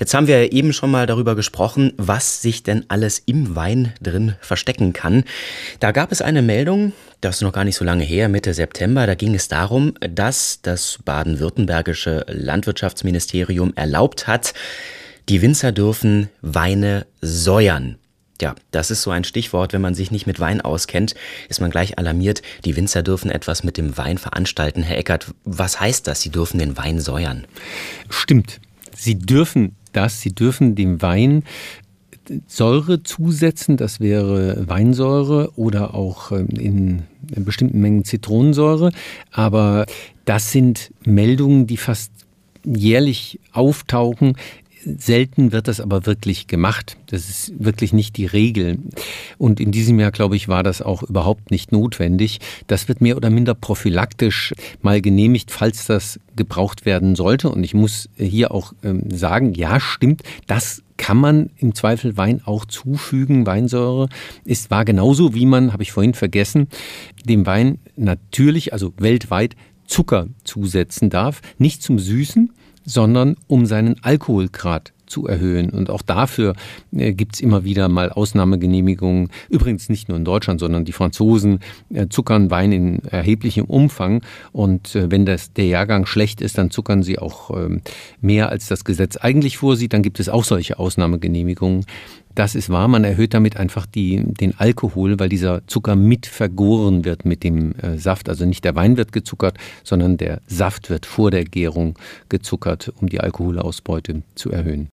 Jetzt haben wir eben schon mal darüber gesprochen, was sich denn alles im Wein drin verstecken kann. Da gab es eine Meldung, das ist noch gar nicht so lange her, Mitte September, da ging es darum, dass das baden-württembergische Landwirtschaftsministerium erlaubt hat, die Winzer dürfen Weine säuern. Ja, das ist so ein Stichwort, wenn man sich nicht mit Wein auskennt, ist man gleich alarmiert. Die Winzer dürfen etwas mit dem Wein veranstalten. Herr Eckert, was heißt das? Sie dürfen den Wein säuern? Stimmt. Sie dürfen das, Sie dürfen dem Wein Säure zusetzen, das wäre Weinsäure oder auch ähm, in bestimmten Mengen Zitronensäure. Aber das sind Meldungen, die fast jährlich auftauchen. Selten wird das aber wirklich gemacht. Das ist wirklich nicht die Regel. Und in diesem Jahr, glaube ich, war das auch überhaupt nicht notwendig. Das wird mehr oder minder prophylaktisch mal genehmigt, falls das gebraucht werden sollte. Und ich muss hier auch ähm, sagen, ja, stimmt, das kann man im Zweifel Wein auch zufügen. Weinsäure ist war genauso, wie man, habe ich vorhin vergessen, dem Wein natürlich, also weltweit Zucker zusetzen darf. Nicht zum Süßen, sondern um seinen Alkoholgrad zu erhöhen. Und auch dafür äh, gibt es immer wieder mal Ausnahmegenehmigungen. Übrigens nicht nur in Deutschland, sondern die Franzosen äh, zuckern Wein in erheblichem Umfang. Und äh, wenn das, der Jahrgang schlecht ist, dann zuckern sie auch ähm, mehr, als das Gesetz eigentlich vorsieht. Dann gibt es auch solche Ausnahmegenehmigungen. Das ist wahr, man erhöht damit einfach die, den Alkohol, weil dieser Zucker mit vergoren wird mit dem äh, Saft. Also nicht der Wein wird gezuckert, sondern der Saft wird vor der Gärung gezuckert, um die Alkoholausbeute zu erhöhen.